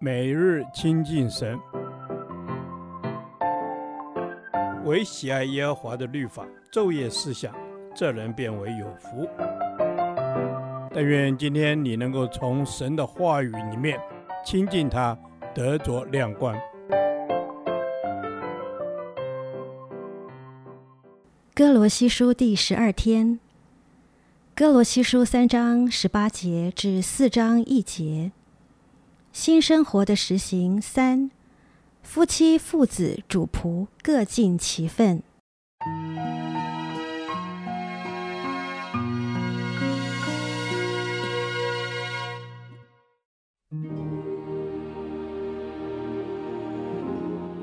每日亲近神，唯喜爱耶和华的律法，昼夜思想，这人便为有福。但愿今天你能够从神的话语里面亲近他，得着亮光。歌罗西书第十二天，哥罗西书三章十八节至四章一节。新生活的实行三，夫妻、父子、主仆各尽其分。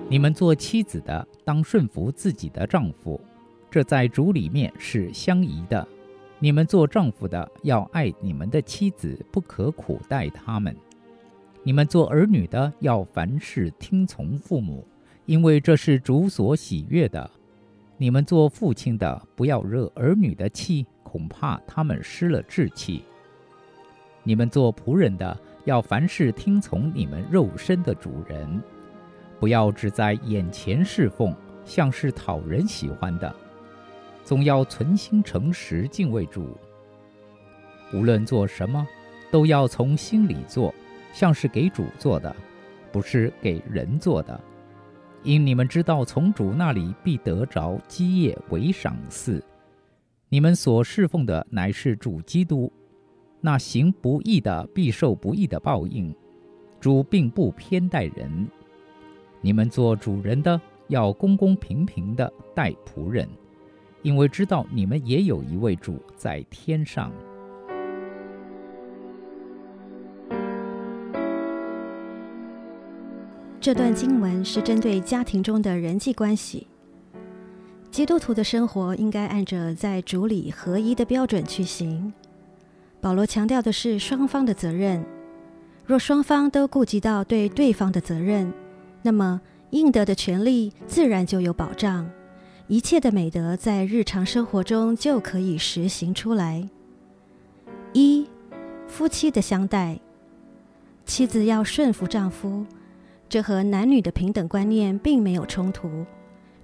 你们做妻子的，当顺服自己的丈夫，这在主里面是相宜的。你们做丈夫的，要爱你们的妻子，不可苦待他们。你们做儿女的，要凡事听从父母，因为这是主所喜悦的。你们做父亲的，不要惹儿女的气，恐怕他们失了志气。你们做仆人的，要凡事听从你们肉身的主人，不要只在眼前侍奉，像是讨人喜欢的，总要存心诚实敬畏主。无论做什么，都要从心里做。像是给主做的，不是给人做的，因你们知道，从主那里必得着基业为赏赐。你们所侍奉的乃是主基督，那行不义的必受不义的报应。主并不偏待人。你们做主人的，要公公平平的待仆人，因为知道你们也有一位主在天上。这段经文是针对家庭中的人际关系。基督徒的生活应该按着在主里合一的标准去行。保罗强调的是双方的责任。若双方都顾及到对对方的责任，那么应得的权利自然就有保障，一切的美德在日常生活中就可以实行出来。一、夫妻的相待，妻子要顺服丈夫。这和男女的平等观念并没有冲突，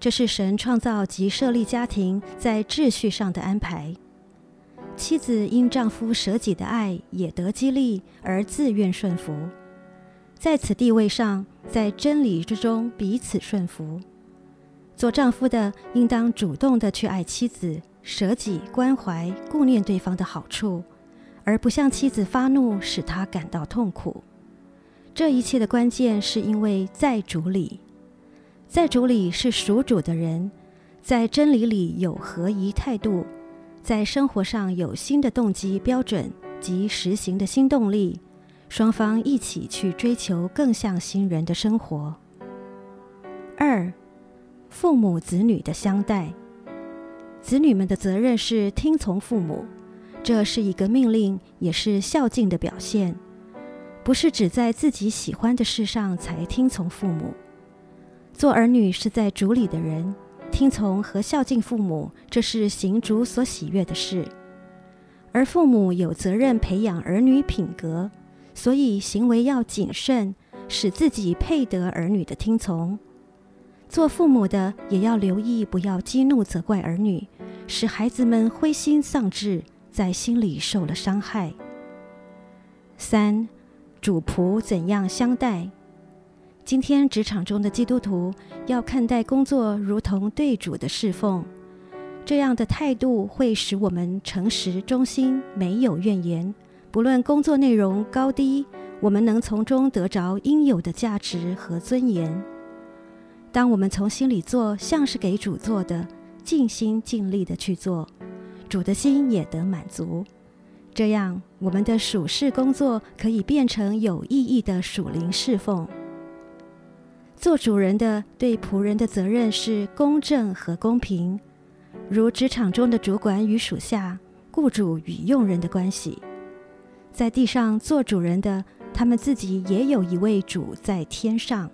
这是神创造及设立家庭在秩序上的安排。妻子因丈夫舍己的爱也得激励而自愿顺服，在此地位上，在真理之中彼此顺服。做丈夫的应当主动地去爱妻子，舍己关怀顾念对方的好处，而不向妻子发怒，使她感到痛苦。这一切的关键是因为在主里，在主里是属主的人，在真理里有合一态度，在生活上有新的动机标准及实行的新动力，双方一起去追求更像新人的生活。二，父母子女的相待，子女们的责任是听从父母，这是一个命令，也是孝敬的表现。不是只在自己喜欢的事上才听从父母。做儿女是在主里的人，听从和孝敬父母，这是行主所喜悦的事。而父母有责任培养儿女品格，所以行为要谨慎，使自己配得儿女的听从。做父母的也要留意，不要激怒责怪儿女，使孩子们灰心丧志，在心里受了伤害。三。主仆怎样相待？今天职场中的基督徒要看待工作如同对主的侍奉，这样的态度会使我们诚实忠心，没有怨言。不论工作内容高低，我们能从中得着应有的价值和尊严。当我们从心里做，像是给主做的，尽心尽力的去做，主的心也得满足。这样，我们的属事工作可以变成有意义的属灵侍奉。做主人的对仆人的责任是公正和公平，如职场中的主管与属下、雇主与用人的关系。在地上做主人的，他们自己也有一位主在天上，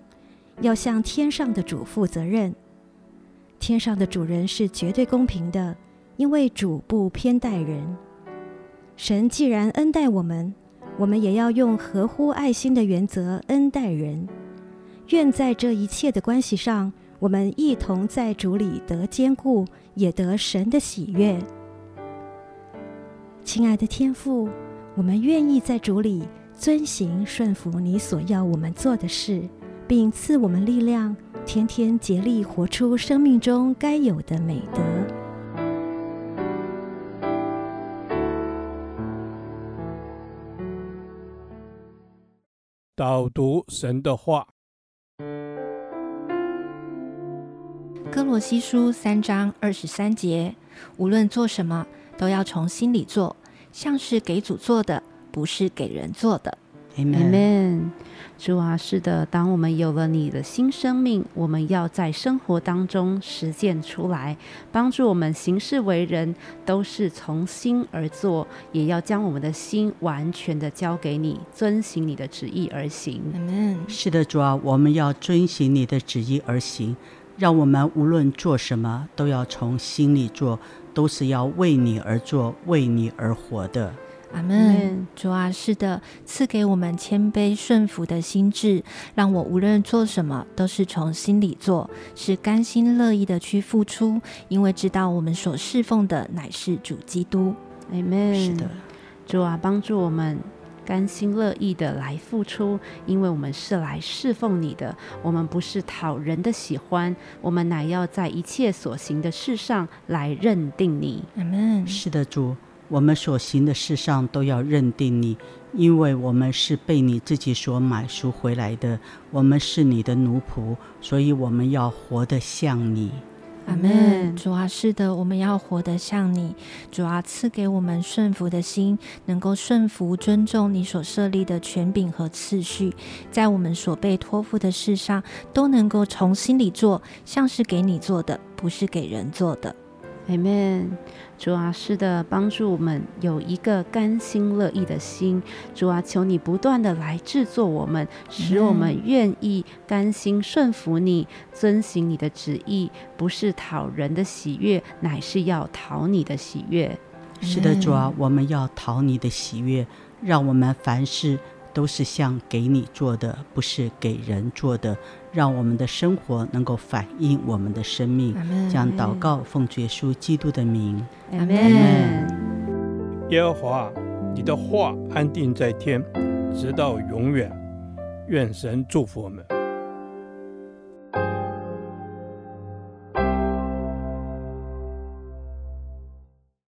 要向天上的主负责任。天上的主人是绝对公平的，因为主不偏待人。神既然恩待我们，我们也要用合乎爱心的原则恩待人。愿在这一切的关系上，我们一同在主里得坚固，也得神的喜悦。亲爱的天父，我们愿意在主里遵行顺服你所要我们做的事，并赐我们力量，天天竭力活出生命中该有的美德。导读神的话，《歌罗西书》三章二十三节：无论做什么，都要从心里做，像是给主做的，不是给人做的。Amen。主啊，是的，当我们有了你的新生命，我们要在生活当中实践出来，帮助我们行事为人都是从心而做，也要将我们的心完全的交给你，遵行你的旨意而行。Amen。是的，主啊，我们要遵行你的旨意而行，让我们无论做什么，都要从心里做，都是要为你而做，为你而活的。阿门，主啊，是的，赐给我们谦卑顺服的心智，让我无论做什么都是从心里做，是甘心乐意的去付出，因为知道我们所侍奉的乃是主基督。阿门。是的，主啊，帮助我们甘心乐意的来付出，因为我们是来侍奉你的，我们不是讨人的喜欢，我们乃要在一切所行的事上来认定你。阿门。是的，主。我们所行的事上都要认定你，因为我们是被你自己所买赎回来的，我们是你的奴仆，所以我们要活得像你。阿门。主啊，是的，我们要活得像你。主啊，赐给我们顺服的心，能够顺服、尊重你所设立的权柄和次序，在我们所被托付的事上，都能够从心里做，像是给你做的，不是给人做的。阿门。主啊，是的，帮助我们有一个甘心乐意的心。主啊，求你不断的来制作我们，使我们愿意甘心顺服你，遵行你的旨意，不是讨人的喜悦，乃是要讨你的喜悦。是的，主啊，我们要讨你的喜悦，让我们凡事。都是像给你做的，不是给人做的。让我们的生活能够反映我们的生命。这样祷告，奉耶稣基督的名。阿门。耶和华，你的话安定在天，直到永远。愿神祝福我们。